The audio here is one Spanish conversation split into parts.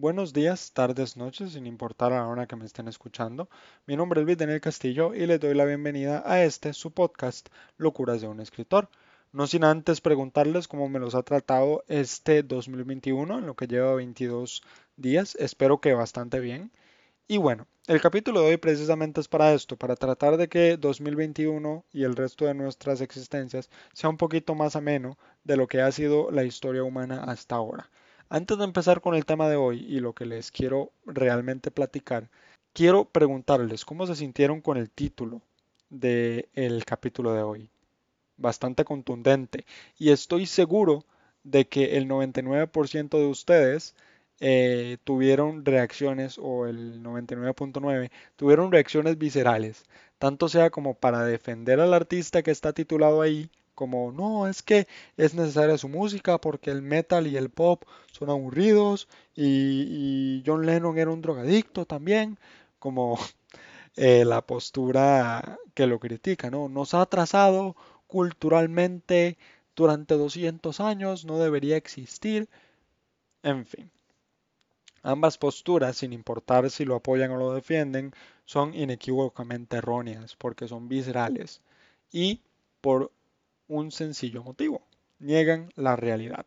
buenos días, tardes, noches, sin importar a la hora que me estén escuchando. Mi nombre es Luis Daniel Castillo y les doy la bienvenida a este, su podcast, Locuras de un escritor. No sin antes preguntarles cómo me los ha tratado este 2021, en lo que lleva 22 días. Espero que bastante bien. Y bueno, el capítulo de hoy precisamente es para esto, para tratar de que 2021 y el resto de nuestras existencias sea un poquito más ameno de lo que ha sido la historia humana hasta ahora. Antes de empezar con el tema de hoy y lo que les quiero realmente platicar, quiero preguntarles cómo se sintieron con el título del capítulo de hoy. Bastante contundente. Y estoy seguro de que el 99% de ustedes eh, tuvieron reacciones, o el 99.9, tuvieron reacciones viscerales. Tanto sea como para defender al artista que está titulado ahí, como no, es que es necesaria su música porque el metal y el pop son aburridos y, John Lennon era un drogadicto también, como eh, la postura que lo critica, ¿no? Nos ha atrasado culturalmente durante 200 años, no debería existir, en fin. Ambas posturas, sin importar si lo apoyan o lo defienden, son inequívocamente erróneas porque son viscerales y por un sencillo motivo. Niegan la realidad.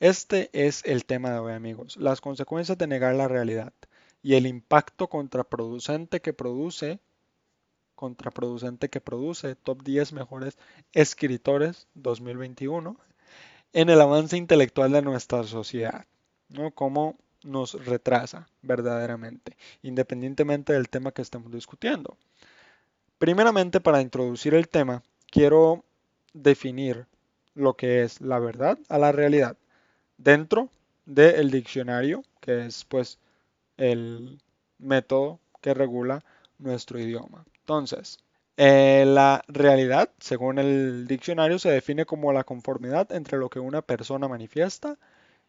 Este es el tema de hoy, amigos. Las consecuencias de negar la realidad y el impacto contraproducente que produce contraproducente que produce Top 10 mejores escritores 2021 en el avance intelectual de nuestra sociedad, ¿no? Cómo nos retrasa verdaderamente, independientemente del tema que estemos discutiendo. Primeramente, para introducir el tema, quiero definir lo que es la verdad a la realidad dentro del diccionario, que es pues el método que regula nuestro idioma. Entonces, eh, la realidad, según el diccionario, se define como la conformidad entre lo que una persona manifiesta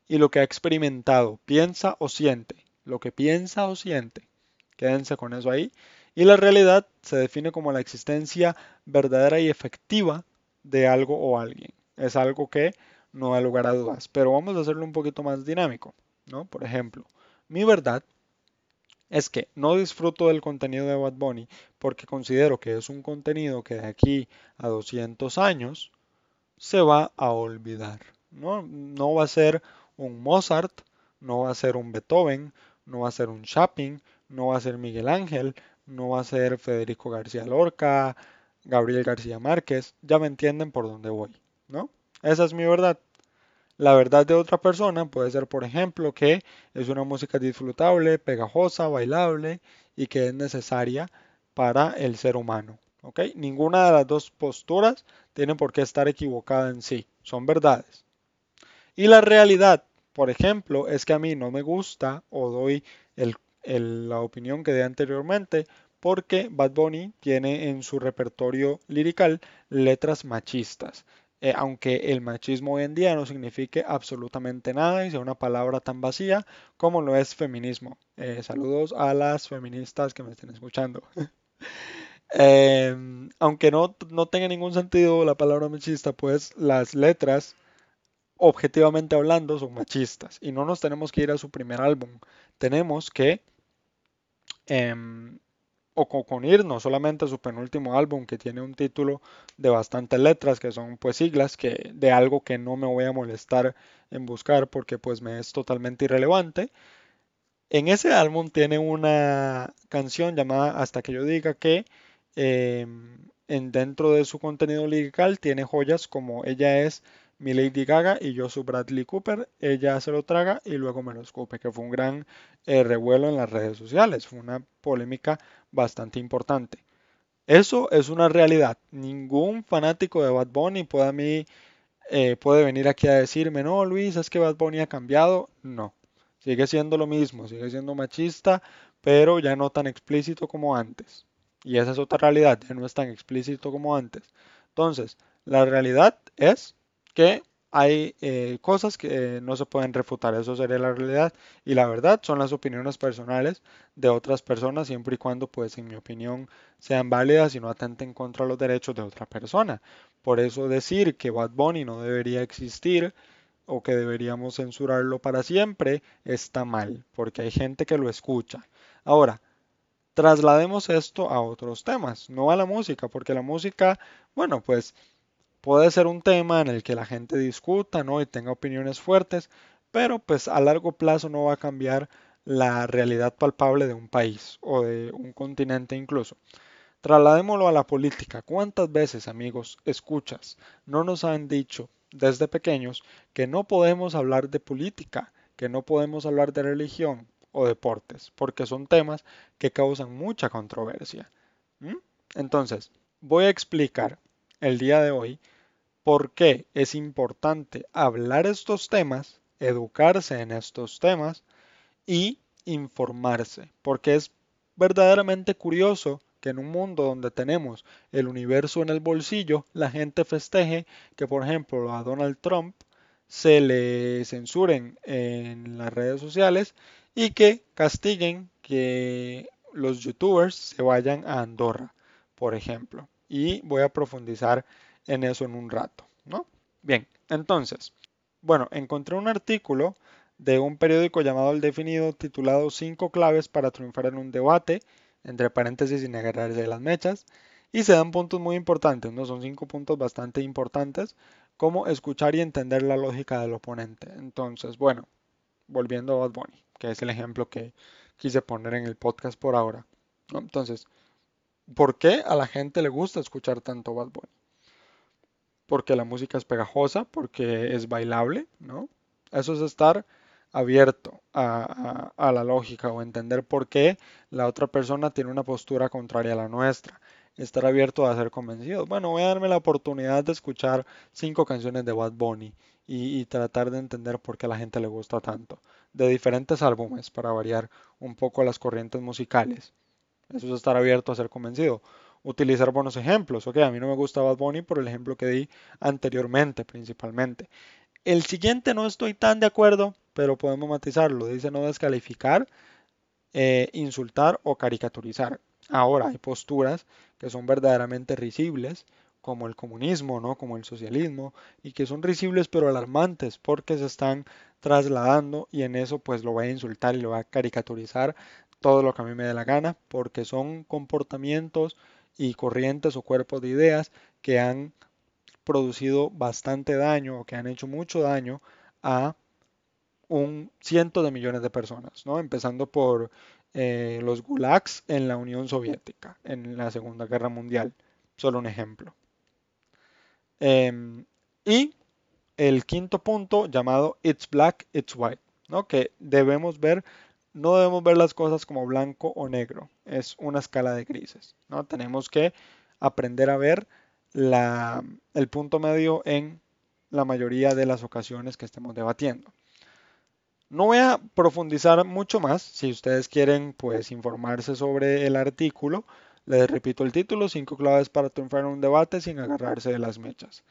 y lo que ha experimentado, piensa o siente. Lo que piensa o siente. Quédense con eso ahí. Y la realidad se define como la existencia verdadera y efectiva de algo o alguien. Es algo que no da lugar a dudas. Pero vamos a hacerlo un poquito más dinámico, ¿no? Por ejemplo, mi verdad es que no disfruto del contenido de Bad Bunny porque considero que es un contenido que de aquí a 200 años se va a olvidar. No, no va a ser un Mozart, no va a ser un Beethoven, no va a ser un Chopin, no va a ser Miguel Ángel, no va a ser Federico García Lorca, Gabriel García Márquez, ya me entienden por dónde voy, ¿no? Esa es mi verdad. La verdad de otra persona puede ser, por ejemplo, que es una música disfrutable, pegajosa, bailable y que es necesaria para el ser humano. ¿ok? Ninguna de las dos posturas tiene por qué estar equivocada en sí, son verdades. Y la realidad, por ejemplo, es que a mí no me gusta o doy la opinión que di anteriormente porque Bad Bunny tiene en su repertorio lirical letras machistas. Eh, aunque el machismo hoy en día no signifique absolutamente nada y sea una palabra tan vacía como lo es feminismo. Eh, saludos a las feministas que me estén escuchando. Em, aunque no, no tenga ningún sentido la palabra machista, pues las letras, objetivamente hablando, son machistas y no nos tenemos que ir a su primer álbum. Tenemos que em, o con, ir no solamente su penúltimo álbum que tiene un título de bastantes letras que son pues siglas que de algo que no me voy a molestar en buscar porque pues me es totalmente irrelevante. En ese álbum tiene una canción llamada Hasta que yo diga que em, en dentro de su contenido lyrical tiene joyas como Ella es mi Lady Gaga y yo su Bradley Cooper, ella se lo traga y luego me lo escupe, que fue un gran eh, revuelo en las redes sociales, fue una polémica bastante importante. Eso es una realidad. Ningún fanático de Bad Bunny puede a mí eh, puede venir aquí a decirme, no, Luis, es que Bad Bunny ha cambiado. No, sigue siendo lo mismo, sigue siendo machista, pero ya no tan explícito como antes. Y esa es otra realidad, ya no es tan explícito como antes. Entonces, la realidad es que hay eh, cosas que no se pueden refutar, eso sería la realidad. Y la verdad son las opiniones personales de otras personas, siempre y cuando, pues, en mi opinión, sean válidas y no atenten contra los derechos de otra persona. Por eso decir que Bad Bunny no debería existir, o que deberíamos censurarlo para siempre está mal, porque hay gente que lo escucha. Ahora, traslademos esto a otros temas, no a la música, porque la música, bueno, pues puede ser un tema en el que la gente discuta, ¿no? Y tenga opiniones fuertes, pero pues a largo plazo no va a cambiar la realidad palpable de un país o de un continente incluso. Trasladémoslo a la política. ¿Cuántas veces, amigos, escuchas, no nos han dicho desde pequeños que no podemos hablar de política, que no podemos hablar de religión o deportes, porque son temas que causan mucha controversia? ¿Mm? Entonces, voy a explicar el día de hoy por qué es importante hablar estos temas, educarse en estos temas y informarse, porque es verdaderamente curioso que en un mundo donde tenemos el universo en el bolsillo, la gente festeje que, por ejemplo, a Donald Trump se le censuren en las redes sociales y que castiguen que los youtubers se vayan a Andorra, por ejemplo. Y voy a profundizar en eso en un rato, ¿no? Bien, entonces, bueno, encontré un artículo de un periódico llamado El Definido titulado Cinco claves para triunfar en un debate entre paréntesis sin de las mechas. Y se dan puntos muy importantes, ¿no? Son cinco puntos bastante importantes, como escuchar y entender la lógica del oponente. Entonces, bueno, volviendo a Bad Bunny, que es el ejemplo que quise poner en el podcast por ahora. Entonces, ¿por qué a la gente le gusta escuchar tanto Bad Bunny? Porque la música es pegajosa, porque es bailable, ¿no? Eso es estar abierto a, la lógica o entender por qué la otra persona tiene una postura contraria a la nuestra. Estar abierto a ser convencido. Bueno, voy a darme la oportunidad de escuchar cinco canciones de Bad Bunny y, tratar de entender por qué a la gente le gusta tanto. De diferentes álbumes para variar un poco las corrientes musicales. Eso es estar abierto a ser convencido utilizar buenos ejemplos. Ok, a mí no me gusta Bad Bunny por el ejemplo que di anteriormente, principalmente. El siguiente no estoy tan de acuerdo, pero podemos matizarlo. Dice no descalificar, eh, insultar o caricaturizar. Ahora hay posturas que son verdaderamente risibles, como el comunismo, ¿no? como el socialismo, y que son risibles pero alarmantes porque se están trasladando y en eso pues lo voy a insultar y lo voy a caricaturizar todo lo que a mí me dé la gana, porque son comportamientos y corrientes o cuerpos de ideas que han producido bastante daño o que han hecho mucho daño a un ciento de millones de personas, ¿no? Empezando por eh, los gulags en la Unión Soviética, en la Segunda Guerra Mundial, solo un ejemplo. Em, y el quinto punto llamado It's Black, It's White, ¿no? Que debemos ver, no debemos ver las cosas como blanco o negro, es una escala de grises, ¿no? Tenemos que aprender a ver el punto medio en la mayoría de las ocasiones que estemos debatiendo. No voy a profundizar mucho más. Si ustedes quieren pues informarse sobre el artículo, les repito el título, cinco claves para triunfar en un debate sin agarrarse de las mechas.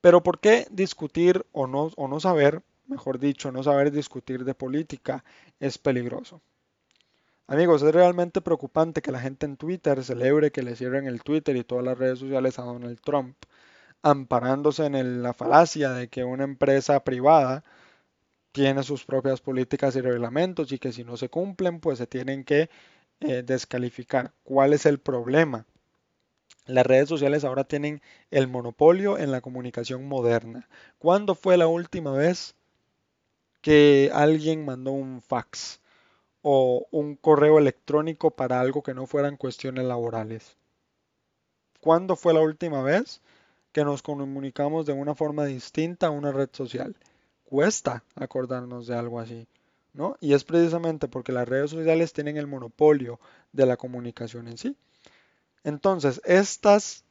Pero ¿por qué discutir o no saber, mejor dicho, no saber discutir de política es peligroso? Amigos, es realmente preocupante que la gente en Twitter celebre que le cierren el Twitter y todas las redes sociales a Donald Trump, amparándose en la falacia de que una empresa privada tiene sus propias políticas y reglamentos y que si no se cumplen, pues se tienen que eh, descalificar. ¿Cuál es el problema? Las redes sociales ahora tienen el monopolio en la comunicación moderna. ¿Cuándo fue la última vez que alguien mandó un fax o un correo electrónico para algo que no fueran cuestiones laborales? ¿Cuándo fue la última vez que nos comunicamos de una forma distinta a una red social? cuesta acordarnos de algo así, ¿no? Y es precisamente porque las redes sociales tienen el monopolio de la comunicación en sí. Entonces, estas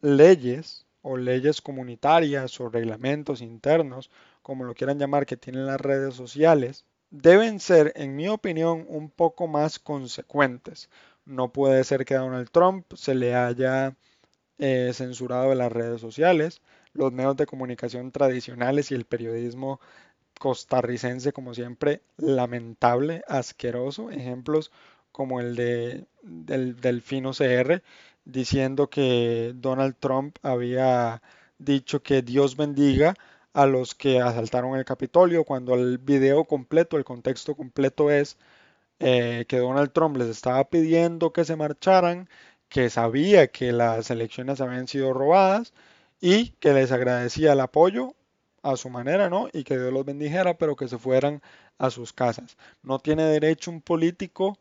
leyes o leyes comunitarias o reglamentos internos, como lo quieran llamar, que tienen las redes sociales, deben ser, en mi opinión, un poco más consecuentes. No puede ser que a Donald Trump se le haya eh, censurado de las redes sociales, los medios de comunicación tradicionales y el periodismo costarricense, como siempre, lamentable, asqueroso. Ejemplos como el de del Delfino CR diciendo que Donald Trump había dicho que Dios bendiga a los que asaltaron el Capitolio, cuando el video completo, el contexto completo es eh, que Donald Trump les estaba pidiendo que se marcharan, que sabía que las elecciones habían sido robadas y que les agradecía el apoyo a su manera, ¿no? Y que Dios los bendijera, pero que se fueran a sus casas. No tiene derecho un político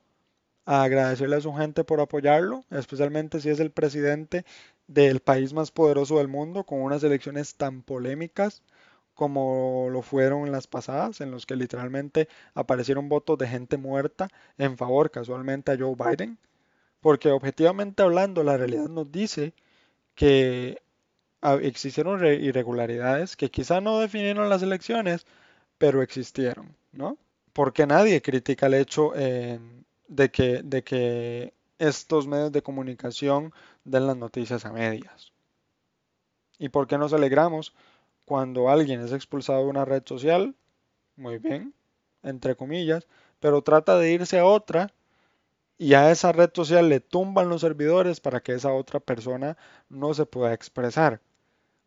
a agradecerle a su gente por apoyarlo, especialmente si es el presidente del país más poderoso del mundo, con unas elecciones tan polémicas como lo fueron las pasadas, en los que literalmente aparecieron votos de gente muerta en favor casualmente a Joe Biden, porque objetivamente hablando la realidad nos dice que existieron irregularidades que quizá no definieron las elecciones, pero existieron, ¿no? Porque nadie critica el hecho de, que, de que estos medios de comunicación den las noticias a medias. ¿Y por qué nos alegramos cuando alguien es expulsado de una red social? Muy bien, entre comillas, pero trata de irse a otra y a esa red social le tumban los servidores para que esa otra persona no se pueda expresar.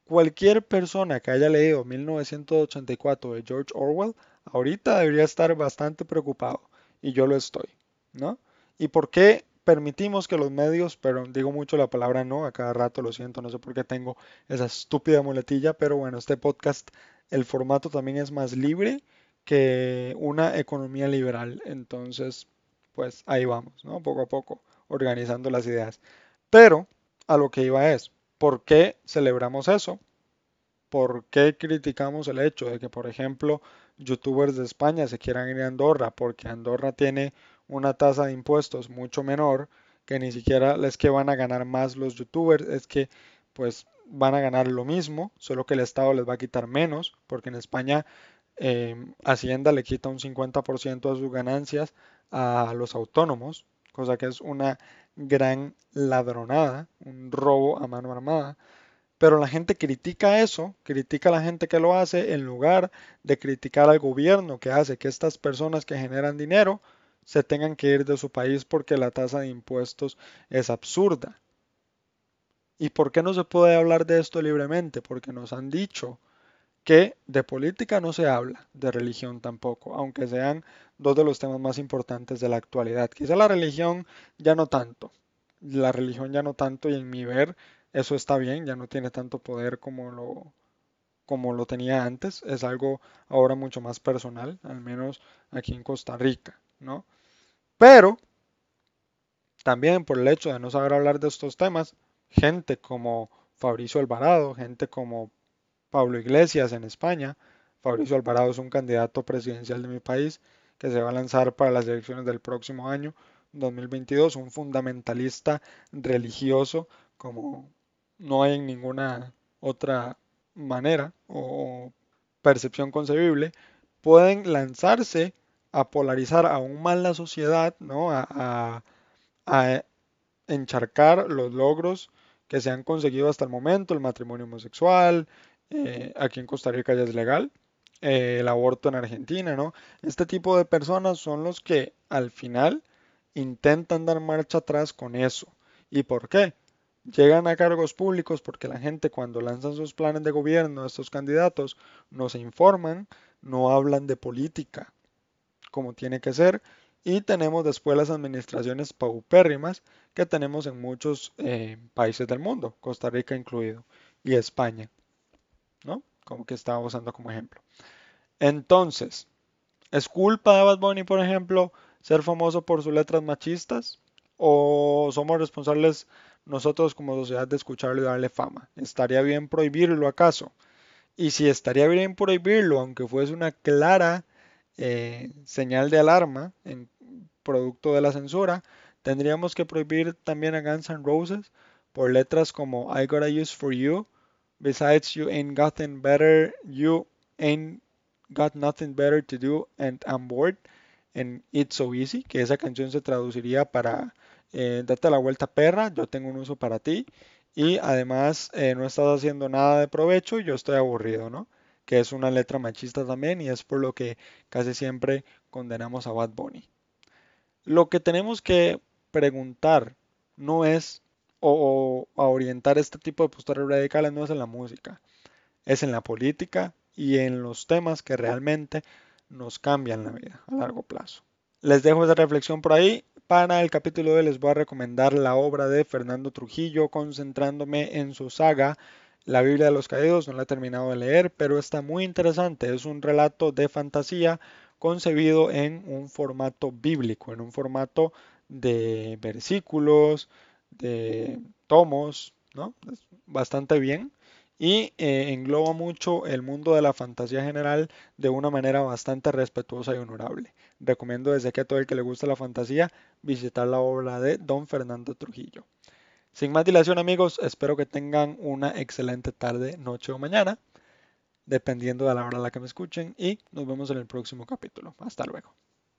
Cualquier persona que haya leído 1984 de George Orwell ahorita debería estar bastante preocupado y yo lo estoy, ¿no? ¿Y por qué permitimos que los medios, pero digo mucho la palabra no, a cada rato lo siento, no sé por qué tengo esa estúpida muletilla, pero bueno, este podcast, el formato también es más libre que una economía liberal, entonces, pues ahí vamos. Poco a poco, organizando las ideas. Pero a lo que iba es, ¿Por qué celebramos eso? ¿Por qué criticamos el hecho de que, por ejemplo, youtubers de España se quieran ir a Andorra? Porque Andorra tiene una tasa de impuestos mucho menor, que ni siquiera es que van a ganar más los youtubers, es que pues van a ganar lo mismo, solo que el Estado les va a quitar menos, porque en España em, Hacienda le quita un 50% de sus ganancias a los autónomos, cosa que es una gran ladronada, un robo a mano armada. Pero la gente critica eso, critica a la gente que lo hace en lugar de criticar al gobierno que hace que estas personas que generan dinero se tengan que ir de su país porque la tasa de impuestos es absurda. ¿Y por qué no se puede hablar de esto libremente? Porque nos han dicho que de política no se habla, de religión tampoco, aunque sean dos de los temas más importantes de la actualidad. Quizá la religión ya no tanto, la religión ya no tanto y en mi ver eso está bien, ya no tiene tanto poder como lo, como lo tenía antes, es algo ahora mucho más personal, al menos aquí en Costa Rica, Pero también por el hecho de no saber hablar de estos temas, gente como Fabricio Alvarado, gente como Pablo Iglesias en España. Fabricio Alvarado es un candidato presidencial de mi país que se va a lanzar para las elecciones del próximo año, 2022, un fundamentalista religioso como no hay en ninguna otra manera o percepción concebible, pueden lanzarse a polarizar aún más la sociedad, ¿no? a, encharcar los logros que se han conseguido hasta el momento, el matrimonio homosexual, eh, aquí en Costa Rica ya es legal, eh, el aborto en Argentina, ¿no? Este tipo de personas son los que al final intentan dar marcha atrás con eso. ¿Y por qué? Llegan a cargos públicos porque la gente cuando lanzan sus planes de gobierno, estos candidatos, no se informan, no hablan de política como tiene que ser y tenemos después las administraciones paupérrimas que tenemos en muchos eh, países del mundo, Costa Rica incluido, y España. ¿no? Como que estaba usando como ejemplo. Entonces, ¿es culpa de Bad Bunny, por ejemplo, ser famoso por sus letras machistas? ¿O somos responsables nosotros como sociedad de escucharlo y darle fama? ¿Estaría bien prohibirlo acaso? Y si estaría bien prohibirlo, aunque fuese una clara eh, señal de alarma en producto de la censura, tendríamos que prohibir también a Guns N' Roses por letras como I Gotta Use For You Besides, you ain't gotten better, you ain't got nothing better to do and I'm bored. En It's So Easy, que esa canción se traduciría para eh, Date la vuelta perra, yo tengo un uso para ti. Y además eh, no estás haciendo nada de provecho y yo estoy aburrido, ¿no? Que es una letra machista también y es por lo que casi siempre condenamos a Bad Bunny. Lo que tenemos que preguntar no es o, orientar este tipo de posturas radicales no es en la música, es en la política y en los temas que realmente nos cambian la vida a largo plazo. Les dejo esa reflexión por ahí. Para el capítulo de hoy les voy a recomendar la obra de Fernando Trujillo, concentrándome en su saga La Biblia de los Caídos. No la he terminado de leer, pero está muy interesante. Es un relato de fantasía concebido en un formato bíblico, en un formato de versículos, de tomos, ¿no? bastante bien y eh, engloba mucho el mundo de la fantasía general de una manera bastante respetuosa y honorable. Recomiendo desde que a todo el que le gusta la fantasía visitar la obra de Don Fernando Trujillo. Sin más dilación amigos, espero que tengan una excelente tarde, noche o mañana, dependiendo de la hora a la que me escuchen y nos vemos en el próximo capítulo. Hasta luego.